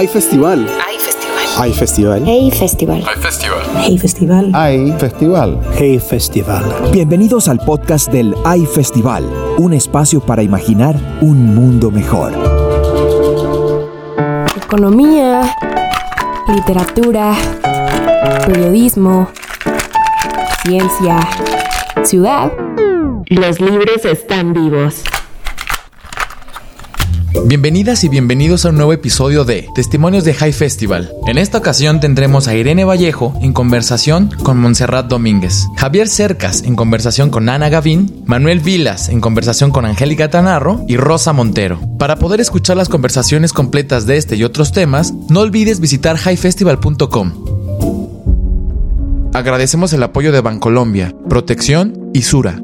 Hay festival. Hay festival. Hay festival. Hey Festival. Hay festival. Hey Festival. Hay festival. Hey Festival. Bienvenidos al podcast del AI Festival, un espacio para imaginar un mundo mejor. Economía, literatura, periodismo, ciencia, ciudad. Los libros están vivos. Bienvenidas y bienvenidos a un nuevo episodio de Testimonios de High Festival. En esta ocasión tendremos a Irene Vallejo en conversación con Montserrat Domínguez, Javier Cercas en conversación con Ana Gavín, Manuel Vilas en conversación con Angélica Tanarro y Rosa Montero. Para poder escuchar las conversaciones completas de este y otros temas, no olvides visitar highfestival.com. Agradecemos el apoyo de Bancolombia, Protección y Sura.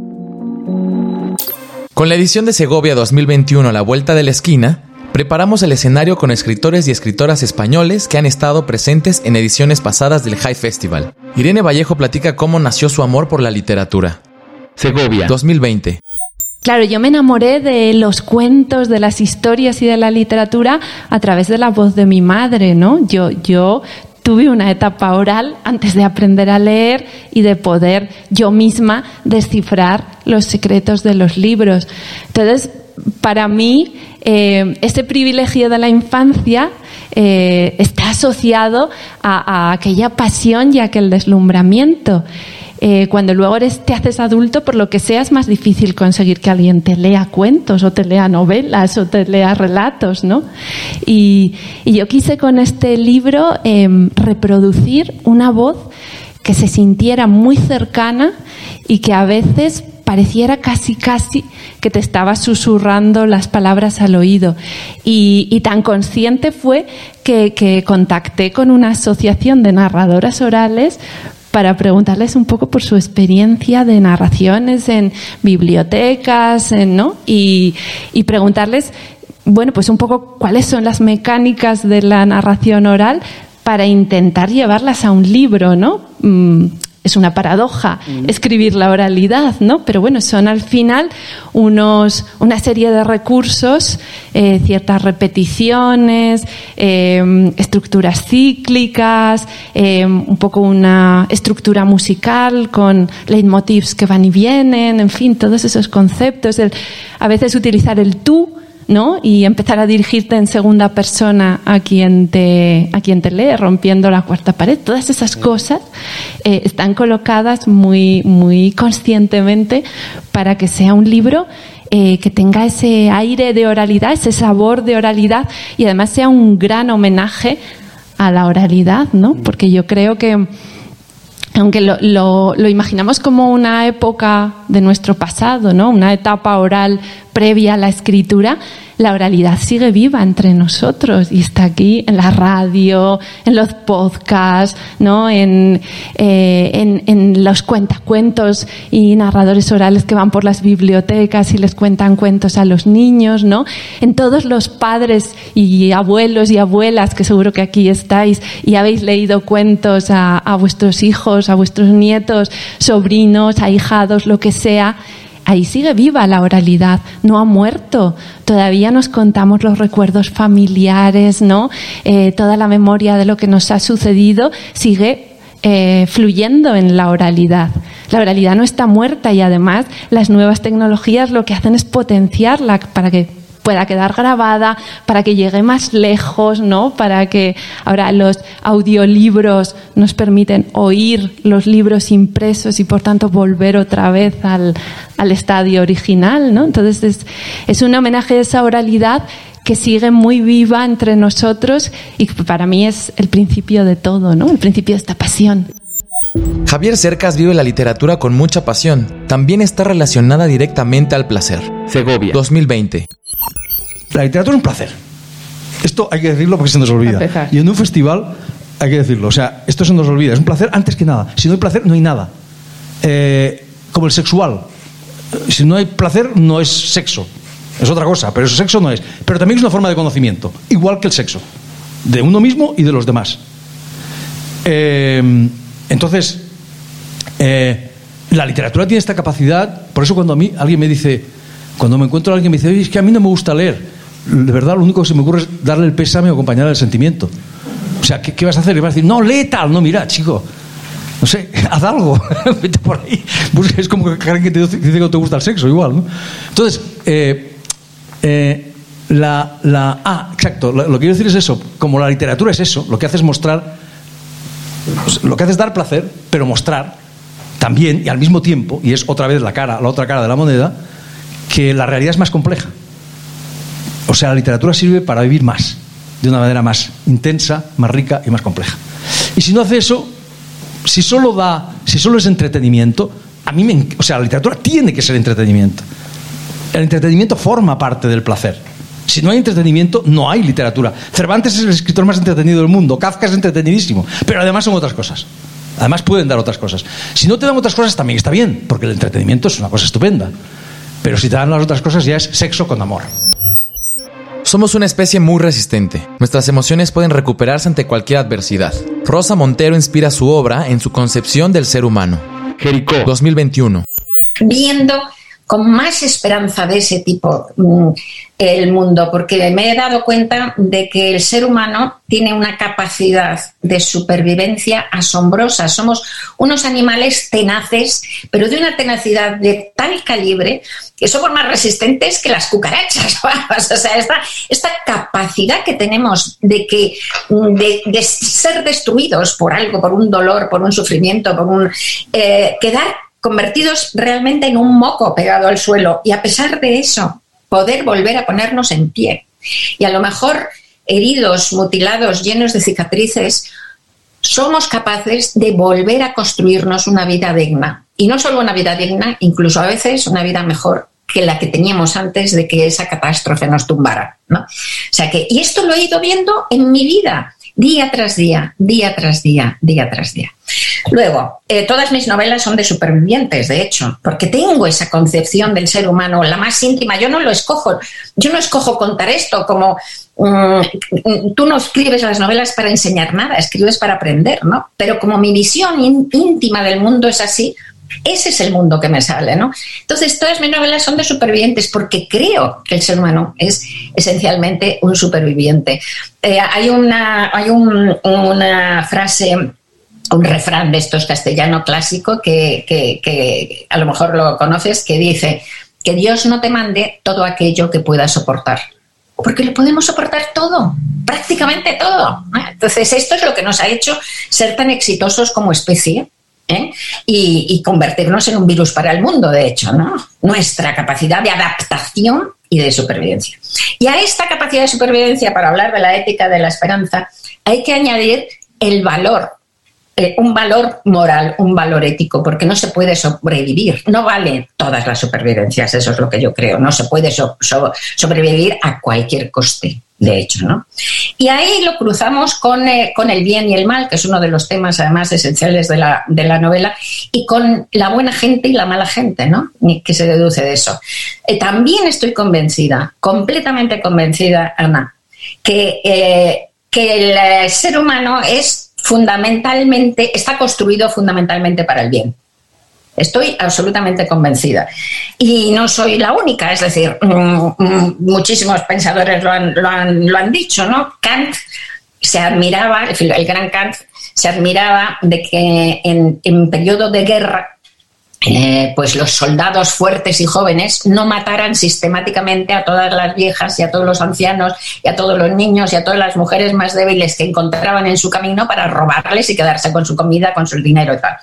Con la edición de Segovia 2021 a la vuelta de la esquina, preparamos el escenario con escritores y escritoras españoles que han estado presentes en ediciones pasadas del High Festival. Irene Vallejo platica cómo nació su amor por la literatura. Segovia 2020. Claro, yo me enamoré de los cuentos, de las historias y de la literatura a través de la voz de mi madre, ¿no? Yo, yo tuve una etapa oral antes de aprender a leer y de poder yo misma descifrar los secretos de los libros. Entonces, para mí, eh, ese privilegio de la infancia eh, está asociado a, a aquella pasión y a aquel deslumbramiento. Eh, cuando luego te haces adulto, por lo que sea, es más difícil conseguir que alguien te lea cuentos o te lea novelas o te lea relatos, ¿no? Y, yo quise con este libro eh, reproducir una voz que se sintiera muy cercana y que a veces pareciera casi casi que te estaba susurrando las palabras al oído. Y, tan consciente fue que contacté con una asociación de narradoras orales para preguntarles un poco por su experiencia de narraciones en bibliotecas, en, ¿no? Y, y, preguntarles, bueno, pues un poco cuáles son las mecánicas de la narración oral para intentar llevarlas a un libro, ¿no? Mm, es una paradoja escribir la oralidad, ¿no? Pero bueno, son al final unos, una serie de recursos, eh, ciertas repeticiones, eh, estructuras cíclicas, eh, un poco una estructura musical con leitmotivs que van y vienen, en fin, todos esos conceptos. El, a veces utilizar el tú ¿no? Y empezar a dirigirte en segunda persona a quien te, a quien te lee, rompiendo la cuarta pared. Todas esas cosas eh, están colocadas muy, muy conscientemente para que sea un libro eh, que tenga ese aire de oralidad, ese sabor de oralidad y además sea un gran homenaje a la oralidad, ¿no? Porque yo creo que aunque lo, lo, lo, imaginamos como una época de nuestro pasado, ¿no? una etapa oral previa a la escritura, la oralidad sigue viva entre nosotros y está aquí en la radio, en los podcasts, ¿no? en, eh, en, en los cuentacuentos y narradores orales que van por las bibliotecas y les cuentan cuentos a los niños, ¿no? en todos los padres y abuelos y abuelas que seguro que aquí estáis y habéis leído cuentos a, a vuestros hijos, a vuestros nietos, sobrinos, ahijados, lo que sea ahí sigue viva la oralidad, no ha muerto. Todavía nos contamos los recuerdos familiares, ¿no? Eh, toda la memoria de lo que nos ha sucedido sigue eh, fluyendo en la oralidad. La oralidad no está muerta y además las nuevas tecnologías lo que hacen es potenciarla para que pueda quedar grabada, para que llegue más lejos, ¿no? Para que ahora los audiolibros nos permiten oír los libros impresos y por tanto volver otra vez al, al estadio original, ¿no? Entonces es, es un homenaje a esa oralidad que sigue muy viva entre nosotros y que para mí es el principio de todo, ¿no? El principio de esta pasión. Javier Cercas vive la literatura con mucha pasión. También está relacionada directamente al placer. Segovia 2020. La literatura es un placer. Esto hay que decirlo porque se nos olvida. Y en un festival hay que decirlo. O sea, esto se nos olvida. Es un placer antes que nada. Si no hay placer, no hay nada. Eh, como el sexual. Si no hay placer, no es sexo. Es otra cosa, pero eso sexo no es. Pero también es una forma de conocimiento, igual que el sexo. De uno mismo y de los demás. Eh, entonces, eh, la literatura tiene esta capacidad. Por eso cuando a mí alguien me dice, cuando me encuentro a alguien me dice, Oye, es que a mí no me gusta leer de verdad lo único que se me ocurre es darle el pésame o acompañar el sentimiento. O sea, ¿qué, vas a hacer? Le vas a decir, no, lee tal, no, mira, chico. No sé, haz algo, vete por ahí. Es como que te dice que te gusta el sexo, igual, ¿no? Entonces, eh, eh, la, la, Ah, exacto, lo, que quiero decir es eso. Como la literatura es eso, lo que hace es mostrar. Lo que hace es dar placer, pero mostrar también y al mismo tiempo, y es otra vez la cara, la otra cara de la moneda, que la realidad es más compleja. O sea, la literatura sirve para vivir más, de una manera más intensa, más rica y más compleja. Y si no hace eso, si solo da, si solo es entretenimiento, a mí me, o sea, la literatura tiene que ser entretenimiento. El entretenimiento forma parte del placer. Si no hay entretenimiento, no hay literatura. Cervantes es el escritor más entretenido del mundo, Kafka es entretenidísimo, pero además son otras cosas. Además pueden dar otras cosas. Si no te dan otras cosas también está bien, porque el entretenimiento es una cosa estupenda. Pero si te dan las otras cosas ya es sexo con amor. Somos una especie muy resistente. Nuestras emociones pueden recuperarse ante cualquier adversidad. Rosa Montero inspira su obra en su concepción del ser humano. Jericó 2021. Viendo con más esperanza de ese tipo mm, el mundo, porque me he dado cuenta de que el ser humano tiene una capacidad de supervivencia asombrosa. Somos unos animales tenaces, pero de una tenacidad de tal calibre que somos más resistentes que las cucarachas. O sea, esta, esta capacidad que tenemos de, que, de, ser destruidos por algo, por un dolor, por un sufrimiento, por un eh, quedar convertidos realmente en un moco pegado al suelo y a pesar de eso poder volver a ponernos en pie. Y a lo mejor heridos, mutilados, llenos de cicatrices, somos capaces de volver a construirnos una vida digna. Y no solo una vida digna, incluso a veces una vida mejor que la que teníamos antes de que esa catástrofe nos tumbara. ¿no? O sea que, y esto lo he ido viendo en mi vida día tras día, día tras día, día tras día. Luego, eh, todas mis novelas son de supervivientes, de hecho, porque tengo esa concepción del ser humano, la más íntima. Yo no lo escojo, yo no escojo contar esto como mm, tú no escribes las novelas para enseñar nada, escribes para aprender, ¿no? Pero como mi visión íntima del mundo es así, ese es el mundo que me sale, ¿no? Entonces, todas mis novelas son de supervivientes porque creo que el ser humano es esencialmente un superviviente. Eh, hay una, hay una frase un refrán de estos castellano clásico que, que, a lo mejor lo conoces, que dice que Dios no te mande todo aquello que puedas soportar. Porque lo podemos soportar todo, prácticamente todo. Entonces, esto es lo que nos ha hecho ser tan exitosos como especie ¿eh? y, convertirnos en un virus para el mundo, de hecho, ¿no? Nuestra capacidad de adaptación y de supervivencia. Y a esta capacidad de supervivencia, para hablar de la ética de la esperanza, hay que añadir el valor eh, un valor moral, un valor ético, porque no se puede sobrevivir. No vale todas las supervivencias, eso es lo que yo creo. No se puede sobrevivir a cualquier coste, de hecho. ¿no? Y ahí lo cruzamos con, eh, con, el bien y el mal, que es uno de los temas además esenciales de la, de la, novela, y con la buena gente y la mala gente, ¿no? que se deduce de eso. Eh, también estoy convencida, completamente convencida, Ana, que, que el ser humano es fundamentalmente, está construido fundamentalmente para el bien. Estoy absolutamente convencida. Y no soy la única, es decir, mm, mm, muchísimos pensadores lo han, lo han, lo han dicho, ¿no? Kant se admiraba, el gran Kant se admiraba de que en, periodo de guerra eh, pues los soldados fuertes y jóvenes no mataran sistemáticamente a todas las viejas y a todos los ancianos y a todos los niños y a todas las mujeres más débiles que encontraban en su camino para robarles y quedarse con su comida, con su dinero y tal.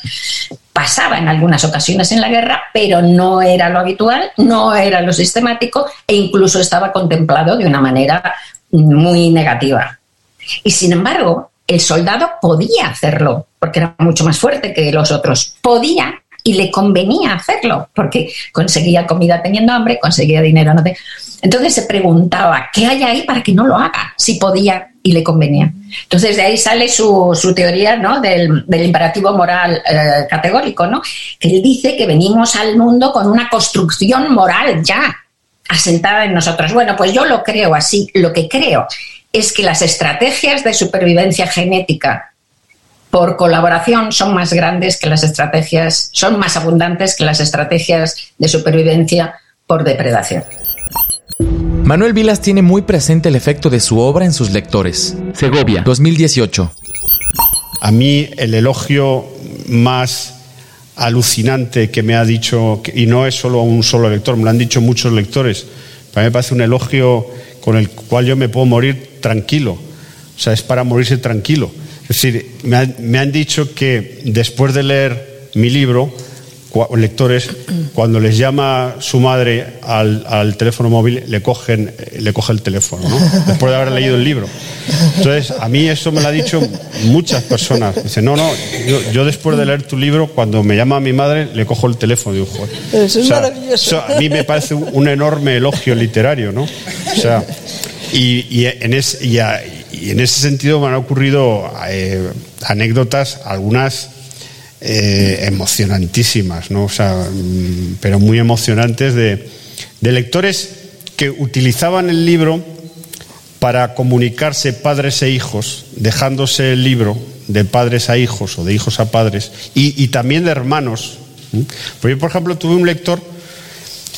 Pasaba en algunas ocasiones en la guerra, pero no era lo habitual, no era lo sistemático e incluso estaba contemplado de una manera muy negativa. Y sin embargo, el soldado podía hacerlo, porque era mucho más fuerte que los otros. Podía y le convenía hacerlo, porque conseguía comida teniendo hambre, conseguía dinero. No Entonces se preguntaba, ¿qué hay ahí para que no lo haga? Si podía y le convenía. Entonces de ahí sale su, teoría ¿no? del, imperativo moral eh, categórico, ¿no? que él dice que venimos al mundo con una construcción moral ya asentada en nosotros. Bueno, pues yo lo creo así. Lo que creo es que las estrategias de supervivencia genética por colaboración son más grandes que las estrategias, son más abundantes que las estrategias de supervivencia por depredación. Manuel Vilas tiene muy presente el efecto de su obra en sus lectores. Segovia, 2018. A mí el elogio más alucinante que me ha dicho, y no es solo un solo lector, me lo han dicho muchos lectores, para mí me parece un elogio con el cual yo me puedo morir tranquilo. O sea, es para morirse tranquilo. Es decir, me, han dicho que después de leer mi libro, lectores, cuando les llama su madre al, teléfono móvil, le cogen, le coge el teléfono, ¿no? después de haber leído el libro. Entonces, a mí eso me lo ha dicho muchas personas. Dice, no, no, yo, después de leer tu libro, cuando me llama mi madre, le cojo el teléfono. Digo, Eso es maravilloso. a mí me parece un enorme elogio literario, ¿no? O sea, y, en, en ese sentido me han ocurrido eh, anécdotas, algunas eh, emocionantísimas, ¿no? O sea, mm, pero muy emocionantes de, lectores que utilizaban el libro para comunicarse padres e hijos, dejándose el libro de padres a hijos o de hijos a padres, y, también de hermanos. Pues yo, por ejemplo, tuve un lector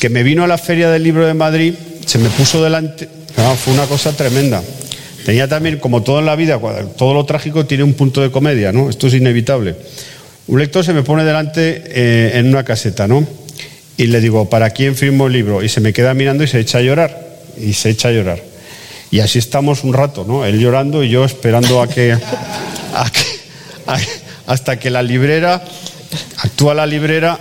que me vino a la Feria del Libro de Madrid, se me puso delante, fue una cosa tremenda. Tenía también, como todo en la vida, todo lo trágico tiene un punto de comedia, ¿no? Esto es inevitable. Un lector se me pone delante eh, en una caseta, ¿no? Y le digo, ¿para quién firmo el libro? Y se me queda mirando y se echa a llorar. Y se echa a llorar. Y así estamos un rato, ¿no? Él llorando y yo esperando a que, hasta que la librera, actúa la librera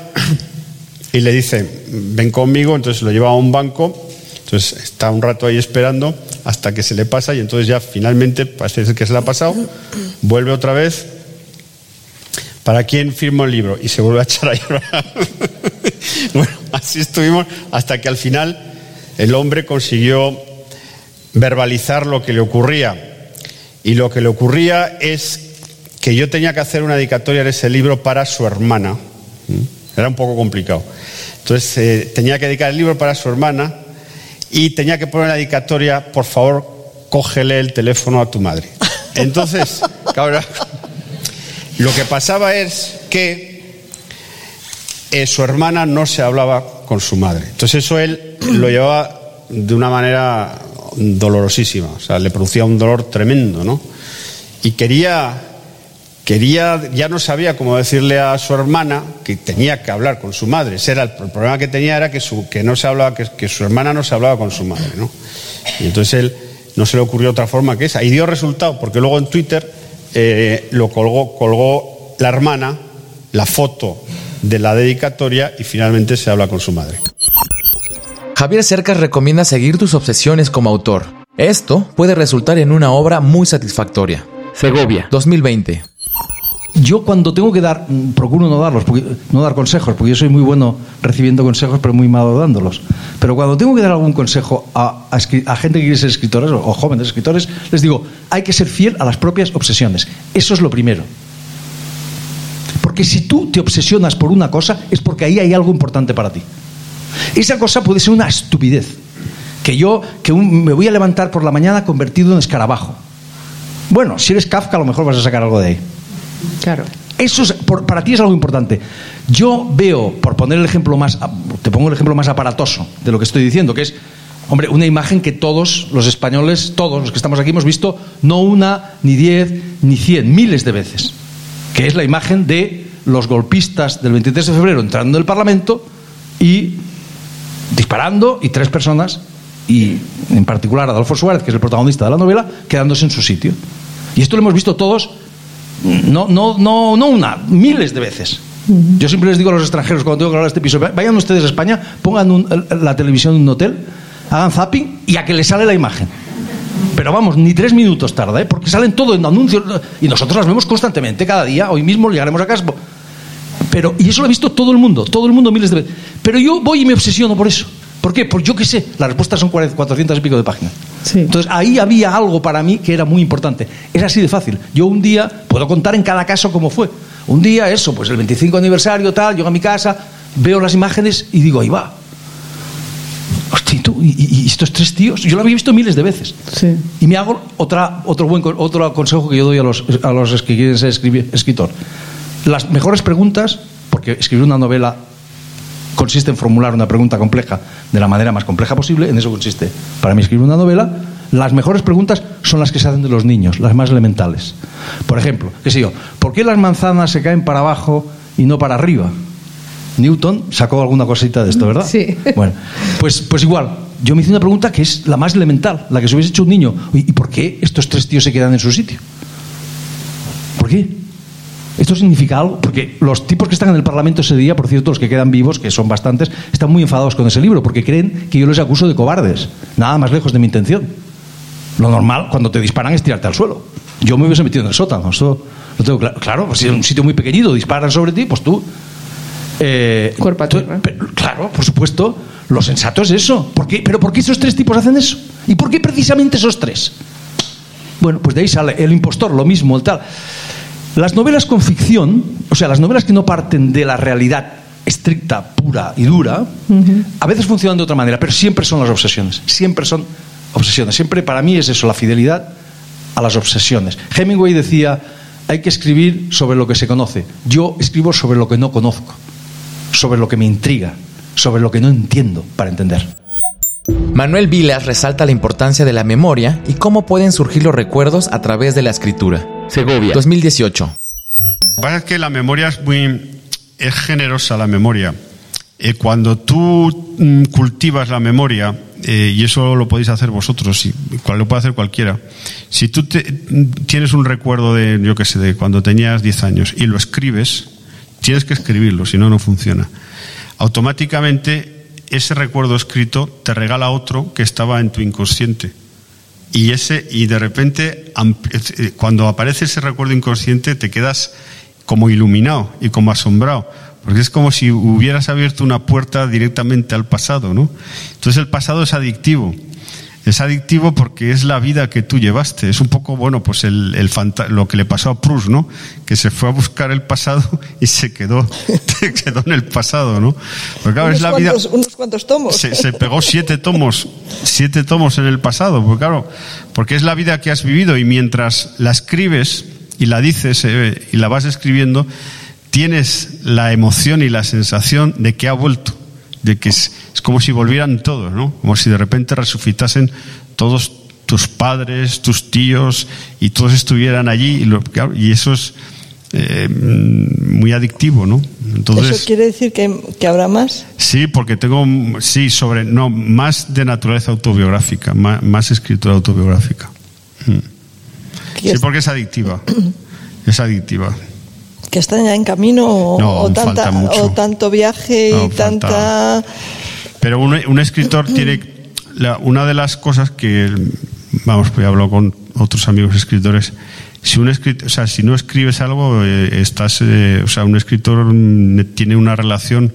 y le dice, ven conmigo, entonces lo lleva a un banco, entonces está un rato ahí esperando hasta que se le pasa y entonces ya finalmente parece que se le ha pasado, vuelve otra vez ¿Para quién firmo el libro? Y se vuelve a echar a llorar. bueno, así estuvimos hasta que al final el hombre consiguió verbalizar lo que le ocurría. Y lo que le ocurría es que yo tenía que hacer una dedicatoria en ese libro para su hermana. ¿Mm? Era un poco complicado. Entonces eh, tenía que dedicar el libro para su hermana y tenía que poner la dedicatoria, por favor, cógele el teléfono a tu madre. Entonces, cabrón, lo que pasaba es que eh, su hermana no se hablaba con su madre. Entonces eso él lo llevaba de una manera dolorosísima, o sea, le producía un dolor tremendo, ¿no? Y quería, quería, ya no sabía cómo decirle a su hermana que tenía que hablar con su madre. Ese era el, problema que tenía era que, su, que no se hablaba, que, que, su hermana no se hablaba con su madre, ¿no? Y entonces él no se le ocurrió otra forma que esa. Y dio resultado, porque luego en Twitter eh, lo colgó, colgó la hermana, la foto de la dedicatoria y finalmente se habla con su madre. Javier Cercas recomienda seguir tus obsesiones como autor. Esto puede resultar en una obra muy satisfactoria. Segovia, 2020 yo cuando tengo que dar, mm, procuro no darlos, no dar consejos, porque yo soy muy bueno recibiendo consejos, pero muy malo dándolos. Pero cuando tengo que dar algún consejo a, gente que quiere ser escritores o, jóvenes escritores, les digo, hay que ser fiel a las propias obsesiones. Eso es lo primero. Porque si tú te obsesionas por una cosa, es porque ahí hay algo importante para ti. Esa cosa puede ser una estupidez. Que yo que me voy a levantar por la mañana convertido en escarabajo. Bueno, si eres Kafka, a lo mejor vas a sacar algo de ahí. Claro. Eso es, para ti es algo importante. Yo veo, por poner el ejemplo más, te pongo el ejemplo más aparatoso de lo que estoy diciendo, que es, hombre, una imagen que todos los españoles, todos los que estamos aquí hemos visto, no una, ni diez, ni cien, miles de veces, que es la imagen de los golpistas del 23 de febrero entrando en el Parlamento y disparando y tres personas, y en particular Adolfo Suárez, que es el protagonista de la novela, quedándose en su sitio. Y esto lo hemos visto todos no, no, no, no una, miles de veces. Yo siempre les digo a los extranjeros cuando tengo que hablar de este episodio, vayan ustedes a España, pongan la televisión en un hotel, hagan zapping y a que les sale la imagen. Pero vamos, ni tres minutos tarda, ¿eh? porque salen todo en anuncios y nosotros las vemos constantemente, cada día. Hoy mismo llegaremos a casa. Pero, y eso lo ha visto todo el mundo, todo el mundo miles de veces. Pero yo voy y me obsesiono por eso. ¿Por qué? Porque yo qué sé, las respuestas son 400 y pico de páginas. Entonces ahí había algo para mí que era muy importante. Es así de fácil. Yo un día puedo contar en cada caso cómo fue. Un día eso, pues el 25 aniversario, tal, llego a mi casa, veo las imágenes y digo, ahí va. Hostia, ¿y, estos tres tíos? Yo lo había visto miles de veces. Y me hago otra, otro, buen, otro consejo que yo doy a los, a los que quieren ser escritor. Las mejores preguntas, porque escribir una novela consiste en formular una pregunta compleja de la manera más compleja posible, en eso consiste para mí escribir una novela. Las mejores preguntas son las que se hacen de los niños, las más elementales. Por ejemplo, qué sé yo, ¿por qué las manzanas se caen para abajo y no para arriba? Newton sacó alguna cosita de esto, ¿verdad? Sí. Bueno, pues, pues igual, yo me hice una pregunta que es la más elemental, la que se hubiese hecho un niño. ¿Y por qué estos tres tíos se quedan en su sitio? ¿Por qué? ¿Esto significa algo? Porque los tipos que están en el Parlamento ese día, por cierto, los que quedan vivos, que son bastantes, están muy enfadados con ese libro, porque creen que yo les acuso de cobardes. Nada más lejos de mi intención. Lo normal, cuando te disparan, es tirarte al suelo. Yo me hubiese metido en el sótano. Eso lo tengo claro. Claro, pues si es un sitio muy pequeñito, disparan sobre ti, pues tú. Eh, Cuerpo tierra. Claro, por supuesto. Lo sensato es eso. ¿Por qué? ¿Pero por qué esos tres tipos hacen eso? ¿Y por qué precisamente esos tres? Bueno, pues de ahí sale el impostor, lo mismo, el tal. Las novelas con ficción, o sea, las novelas que no parten de la realidad estricta, pura y dura, a veces funcionan de otra manera, pero siempre son las obsesiones. Siempre son obsesiones. Siempre para mí es eso, la fidelidad a las obsesiones. Hemingway decía, hay que escribir sobre lo que se conoce. Yo escribo sobre lo que no conozco, sobre lo que me intriga, sobre lo que no entiendo para entender. Manuel Vilas resalta la importancia de la memoria y cómo pueden surgir los recuerdos a través de la escritura. Segovia, 2018. Lo que pasa es que la memoria es muy es generosa la memoria. Eh, cuando tú mm, cultivas la memoria, eh, y eso lo podéis hacer vosotros, y lo puede hacer cualquiera. Si tú tienes un recuerdo de, yo qué sé, de cuando tenías 10 años y lo escribes, tienes que escribirlo, si no, no funciona. Automáticamente, ese recuerdo escrito te regala otro que estaba en tu inconsciente. Y, ese, y de repente, eh, cuando aparece ese recuerdo inconsciente, te quedas como iluminado y como asombrado. Porque es como si hubieras abierto una puerta directamente al pasado, ¿no? Entonces el pasado es adictivo. Es adictivo porque es la vida que tú llevaste. Es un poco, bueno, pues el, el lo que le pasó a Proust, ¿no? Que se fue a buscar el pasado y se quedó, se quedó en el pasado, ¿no? Porque claro, unos es la cuantos, vida. Unos cuantos tomos. Se, se, pegó siete tomos, siete tomos en el pasado. Porque claro, porque es la vida que has vivido y mientras la escribes y la dices eh, y la vas escribiendo, tienes la emoción y la sensación de que ha vuelto de que es, como si volvieran todos, ¿no? Como si de repente resucitasen todos tus padres, tus tíos, y todos estuvieran allí, y, eso es eh, muy adictivo, ¿no? Entonces, ¿Eso quiere decir que, habrá más? Sí, porque tengo, sí, sobre, no, más de naturaleza autobiográfica, más, escritura autobiográfica. Mm. Sí, porque es adictiva, es adictiva que están ya en camino o, tanta, o tanto viaje y tanta... Pero un, escritor tiene... una de las cosas que, vamos, pues hablo con otros amigos escritores, si, un escritor, o sea, si no escribes algo, eh, estás, eh, o sea, un escritor tiene una relación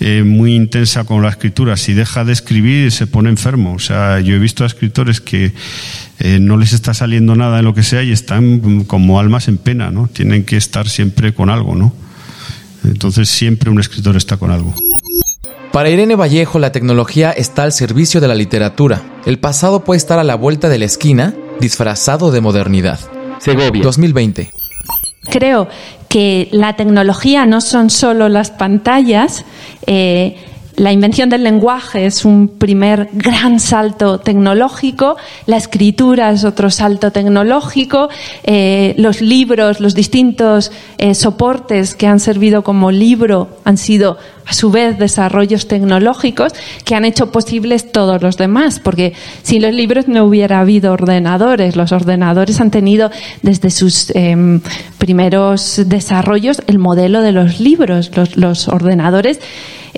eh, muy intensa con la escritura. Si deja de escribir, se pone enfermo. O sea, yo he visto a escritores que eh, no les está saliendo nada en lo que sea y están como almas en pena, ¿no? Tienen que estar siempre con algo, ¿no? Entonces siempre un escritor está con algo. Para Irene Vallejo, la tecnología está al servicio de la literatura. El pasado puede estar a la vuelta de la esquina, disfrazado de modernidad. Segovia, 2020. Creo que la tecnología no son solo las pantallas, eh, la invención del lenguaje es un primer gran salto tecnológico, la escritura es otro salto tecnológico, eh, los libros, los distintos eh, soportes que han servido como libro han sido a su vez desarrollos tecnológicos que han hecho posibles todos los demás, porque sin los libros no hubiera habido ordenadores. Los ordenadores han tenido desde sus em, primeros desarrollos el modelo de los libros. los ordenadores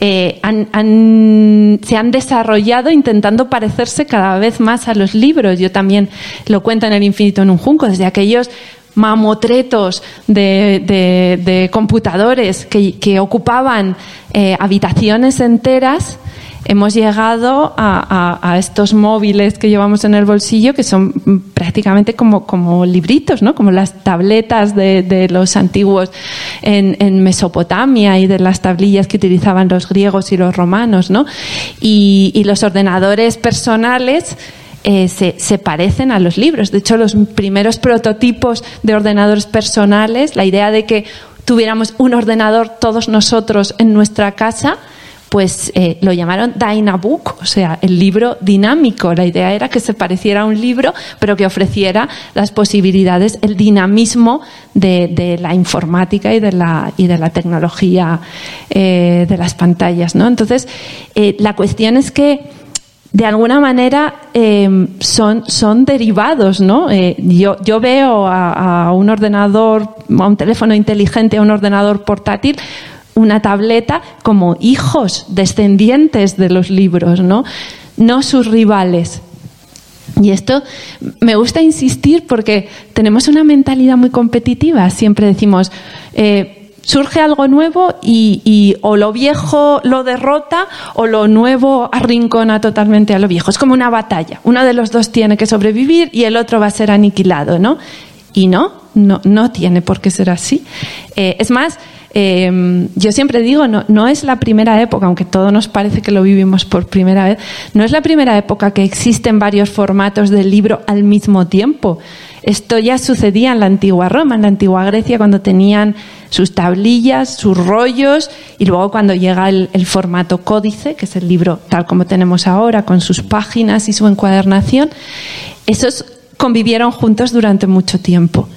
eh, se han desarrollado intentando parecerse cada vez más a los libros. Yo también lo cuento en El Infinito en un Junco, desde aquellos mamotretos de, computadores que, ocupaban eh, habitaciones enteras hemos llegado a, estos móviles que llevamos en el bolsillo que son prácticamente como, como libritos, ¿no? como las tabletas de, los antiguos en, Mesopotamia y de las tablillas que utilizaban los griegos y los romanos. ¿no? Y, los ordenadores personales eh, se, se, parecen a los libros. De hecho, los primeros prototipos de ordenadores personales, la idea de que tuviéramos un ordenador todos nosotros en nuestra casa, pues eh, lo llamaron Dynabook, o sea, el libro dinámico. La idea era que se pareciera a un libro, pero que ofreciera las posibilidades, el dinamismo de, la informática y de la, tecnología eh, de las pantallas. ¿no? Entonces, eh, la cuestión es que de alguna manera son, son derivados, ¿no? yo, veo a, un ordenador, a un teléfono inteligente, a un ordenador portátil, una tableta como hijos descendientes de los libros, ¿no? No sus rivales. Y esto me gusta insistir porque tenemos una mentalidad muy competitiva. Siempre decimos, eh, surge algo nuevo y, o lo viejo lo derrota o lo nuevo arrincona totalmente a lo viejo. Es como una batalla. Uno de los dos tiene que sobrevivir y el otro va a ser aniquilado, ¿no? Y no, no, no tiene por qué ser así. Eh, es más, Em, yo siempre digo, no, no es la primera época, aunque todo nos parece que lo vivimos por primera vez, no es la primera época que existen varios formatos del libro al mismo tiempo. Esto ya sucedía en la antigua Roma, en la antigua Grecia, cuando tenían sus tablillas, sus rollos, y luego cuando llega el, el, formato códice, que es el libro tal como tenemos ahora, con sus páginas y su encuadernación, esos convivieron juntos durante mucho tiempo.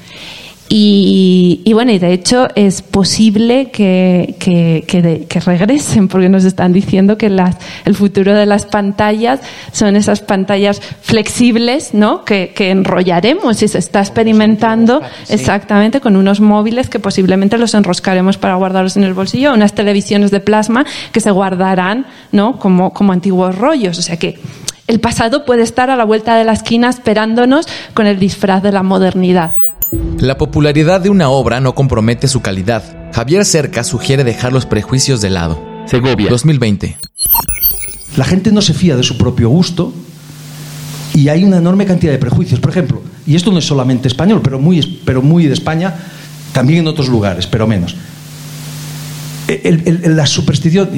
Y, bueno, y de hecho es posible que, que, regresen, porque nos están diciendo que las, el futuro de las pantallas son esas pantallas flexibles, ¿no? Que, enrollaremos y se está experimentando exactamente con unos móviles que posiblemente los enroscaremos para guardarlos en el bolsillo, unas televisiones de plasma que se guardarán, ¿no? Como, como antiguos rollos. O sea que el pasado puede estar a la vuelta de la esquina esperándonos con el disfraz de la modernidad. La popularidad de una obra no compromete su calidad. Javier Cerca sugiere dejar los prejuicios de lado. Segovia, 2020. La gente no se fía de su propio gusto y hay una enorme cantidad de prejuicios. Por ejemplo, y esto no es solamente español, pero muy, pero muy de España, también en otros lugares, pero menos. la, superstición,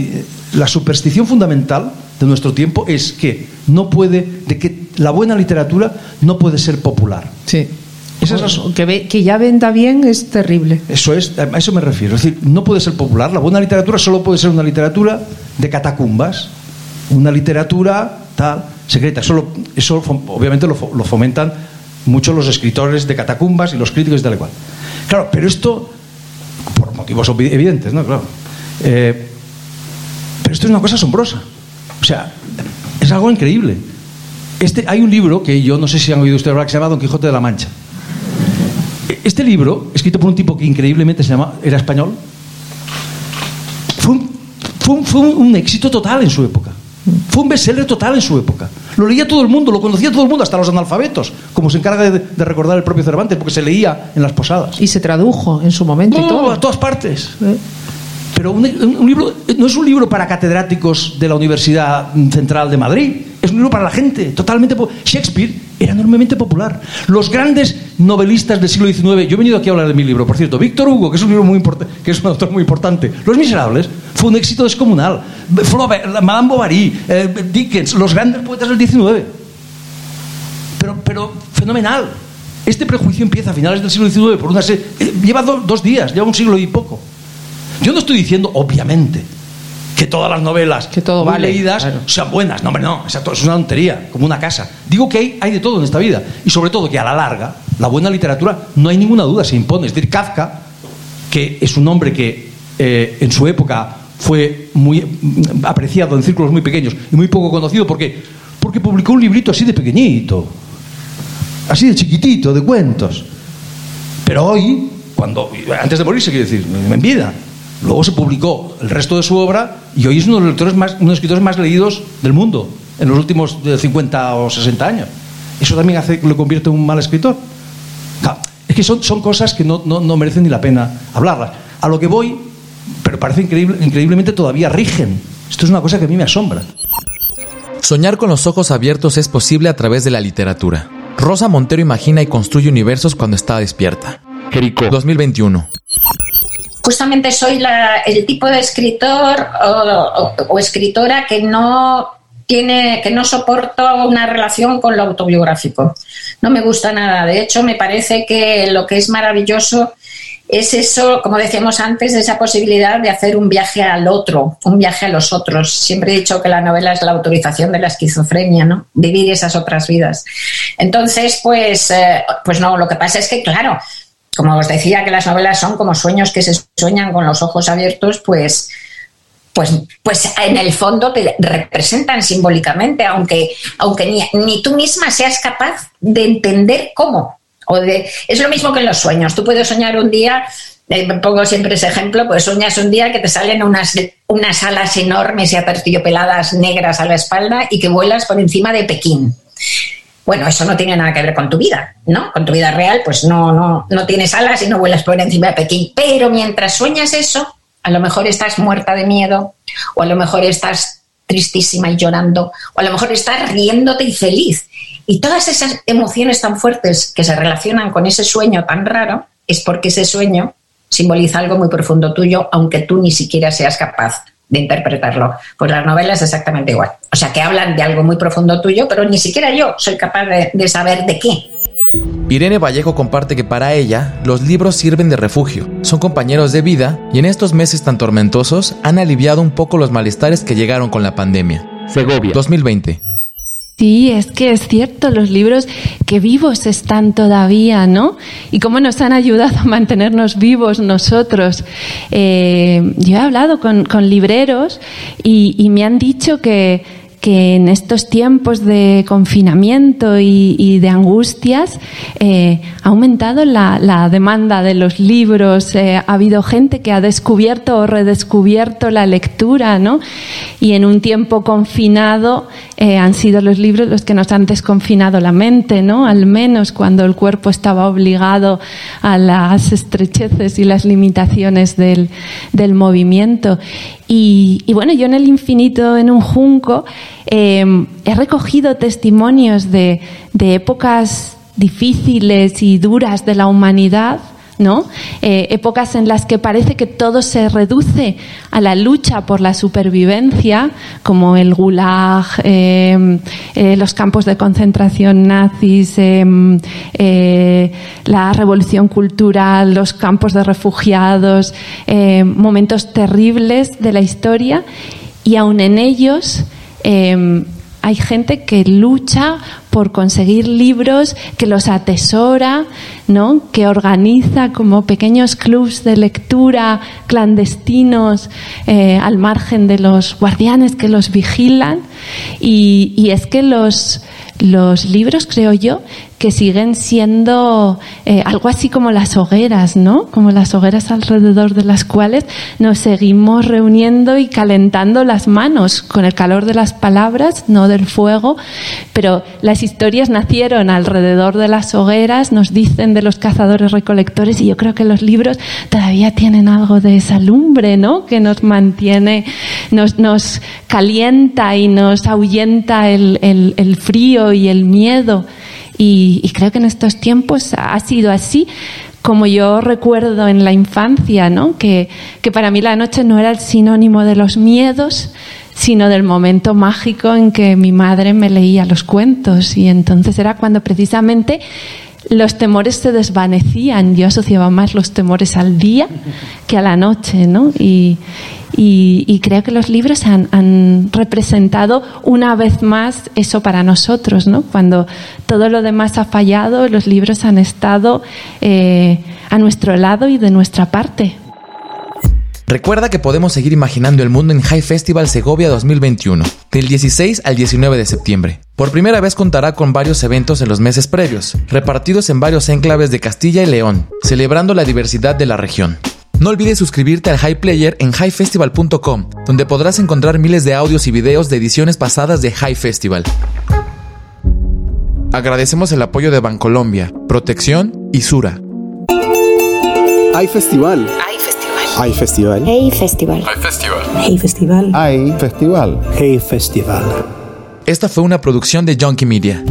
la superstición fundamental de nuestro tiempo es que no puede, de que la buena literatura no puede ser popular. Sí. Que, que ya venda bien es terrible. Eso es, a eso me refiero. Es decir, no puede ser popular. La buena literatura solo puede ser una literatura de catacumbas, una literatura tal, secreta. Eso, eso obviamente lo, fomentan muchos los escritores de catacumbas y los críticos y tal y cual. Claro, pero esto, por motivos evidentes, ¿no? Claro. Eh, pero esto es una cosa asombrosa. O sea, es algo increíble. Este, hay un libro que yo no sé si han oído ustedes hablar que se llama Don Quijote de la Mancha. Este libro, escrito por un tipo que increíblemente se llama, era español, fue un, éxito total en su época. Fue un bestseller total en su época. Lo leía todo el mundo, lo conocía todo el mundo, hasta los analfabetos, como se encarga de, recordar el propio Cervantes, porque se leía en las posadas. Y se tradujo en su momento. todo. A todas partes. ¿eh? Pero un, libro no es un libro para catedráticos de la Universidad Central de Madrid, es un libro para la gente, totalmente. Shakespeare era enormemente popular. Los grandes novelistas del siglo XIX, yo he venido aquí a hablar de mi libro, por cierto, Víctor Hugo, que es un libro muy importante, que es un autor muy importante. Los Miserables fue un éxito descomunal. Madame Bovary, eh, Dickens, los grandes poetas del XIX. Pero, pero fenomenal. Este prejuicio empieza a finales del siglo XIX por una serie, eh, lleva dos días, lleva un siglo y poco. Yo no estoy diciendo, obviamente, que todas las novelas que todo vale, leídas sean buenas. No, hombre, no, es una tontería, como una casa. Digo que hay, hay de todo en esta vida. Y sobre todo que a la larga, la buena literatura, no hay ninguna duda, se impone. Es decir, Kafka, que es un hombre que eh, en su época fue muy mm, apreciado en círculos muy pequeños y muy poco conocido, ¿por qué? Porque publicó un librito así de pequeñito, así de chiquitito, de cuentos. Pero hoy, cuando antes de morirse, quiero decir, en vida, Luego se publicó el resto de su obra y hoy es uno de los, más, uno de los escritores más leídos del mundo en los últimos 50 o 60 años. ¿Eso también hace que lo convierte en un mal escritor? es que son, son cosas que no, no, merecen ni la pena hablarlas. A lo que voy, pero parece increíble, increíblemente todavía rigen. Esto es una cosa que a mí me asombra. Soñar con los ojos abiertos es posible a través de la literatura. Rosa Montero imagina y construye universos cuando está despierta. Jerico 2021 justamente soy el tipo de escritor o, escritora que no tiene, que no soporto una relación con lo autobiográfico. No me gusta nada. De hecho, me parece que lo que es maravilloso es eso, como decíamos antes, esa posibilidad de hacer un viaje al otro, un viaje a los otros. Siempre he dicho que la novela es la autorización de la esquizofrenia, ¿no? Vivir esas otras vidas. Entonces, pues, eh, pues no, lo que pasa es que, claro, como os decía que las novelas son como sueños que se sueñan con los ojos abiertos, pues, pues, pues en el fondo te representan simbólicamente, aunque, aunque ni, tú misma seas capaz de entender cómo. O de, es lo mismo que en los sueños. Tú puedes soñar un día, eh, pongo siempre ese ejemplo, pues sueñas un día que te salen unas, unas alas enormes y peladas negras a la espalda y que vuelas por encima de Pekín. Bueno, eso no tiene nada que ver con tu vida, ¿no? Con tu vida real, pues no, no, no tienes alas y no vuelas por encima de Pekín. Pero mientras sueñas eso, a lo mejor estás muerta de miedo, o a lo mejor estás tristísima y llorando, o a lo mejor estás riéndote y feliz. Y todas esas emociones tan fuertes que se relacionan con ese sueño tan raro es porque ese sueño simboliza algo muy profundo tuyo, aunque tú ni siquiera seas capaz de interpretarlo. Pues las novelas exactamente igual. O sea, que hablan de algo muy profundo tuyo, pero ni siquiera yo soy capaz de, de saber de qué. Irene Vallejo comparte que para ella los libros sirven de refugio, son compañeros de vida y en estos meses tan tormentosos han aliviado un poco los malestares que llegaron con la pandemia. Segovia 2020. Sí, es que es cierto, los libros que vivos están todavía, ¿no? Y cómo nos han ayudado a mantenernos vivos nosotros. Eh, yo he hablado con, libreros y me han dicho que que en estos tiempos de confinamiento y, de angustias eh, ha aumentado la, demanda de los libros, eh, ha habido gente que ha descubierto o redescubierto la lectura, ¿no? Y en un tiempo confinado eh, han sido los libros los que nos han desconfinado la mente, ¿no? Al menos cuando el cuerpo estaba obligado a las estrecheces y las limitaciones del, del movimiento. Y, bueno, yo en el infinito, en un junco, em, he recogido testimonios de, de épocas difíciles y duras de la humanidad Eh, épocas en las que parece que todo se reduce a la lucha por la supervivencia, como el gulag, em, eh, los campos de concentración nazis, eh, la revolución cultural, los campos de refugiados, momentos terribles de la historia, y aun en ellos hay gente que lucha por conseguir libros, que los atesora, ¿no? que organiza como pequeños clubs de lectura clandestinos eh, al margen de los guardianes que los vigilan. y es que los, los libros, creo yo, que siguen siendo eh, algo así como las hogueras, ¿no? Como las hogueras alrededor de las cuales nos seguimos reuniendo y calentando las manos con el calor de las palabras, no del fuego, pero las historias nacieron alrededor de las hogueras, nos dicen de los cazadores recolectores y yo creo que los libros todavía tienen algo de esa lumbre, ¿no? Que nos mantiene, nos, calienta y nos ahuyenta el frío y el miedo. Y, creo que en estos tiempos ha sido así como yo recuerdo en la infancia, ¿no? Que, que, para mí la noche no era el sinónimo de los miedos, sino del momento mágico en que mi madre me leía los cuentos. Y entonces era cuando precisamente los temores se desvanecían. Yo asociaba más los temores al día que a la noche, ¿no? Y, creo que los libros han, representado una vez más eso para nosotros, ¿no? Cuando todo lo demás ha fallado, los libros han estado eh, a nuestro lado y de nuestra parte. Recuerda que podemos seguir imaginando el mundo en High Festival Segovia 2021, del 16 al 19 de septiembre. Por primera vez contará con varios eventos en los meses previos, repartidos en varios enclaves de Castilla y León, celebrando la diversidad de la región. No olvides suscribirte al High Player en highfestival.com, donde podrás encontrar miles de audios y videos de ediciones pasadas de High Festival. Agradecemos el apoyo de Bancolombia, Protección y Sura. Hay festival. Hay festival. Hey festival. Hay festival. Hey festival. Hay festival. Hey festival. Esta fue una producción de Junkie Media.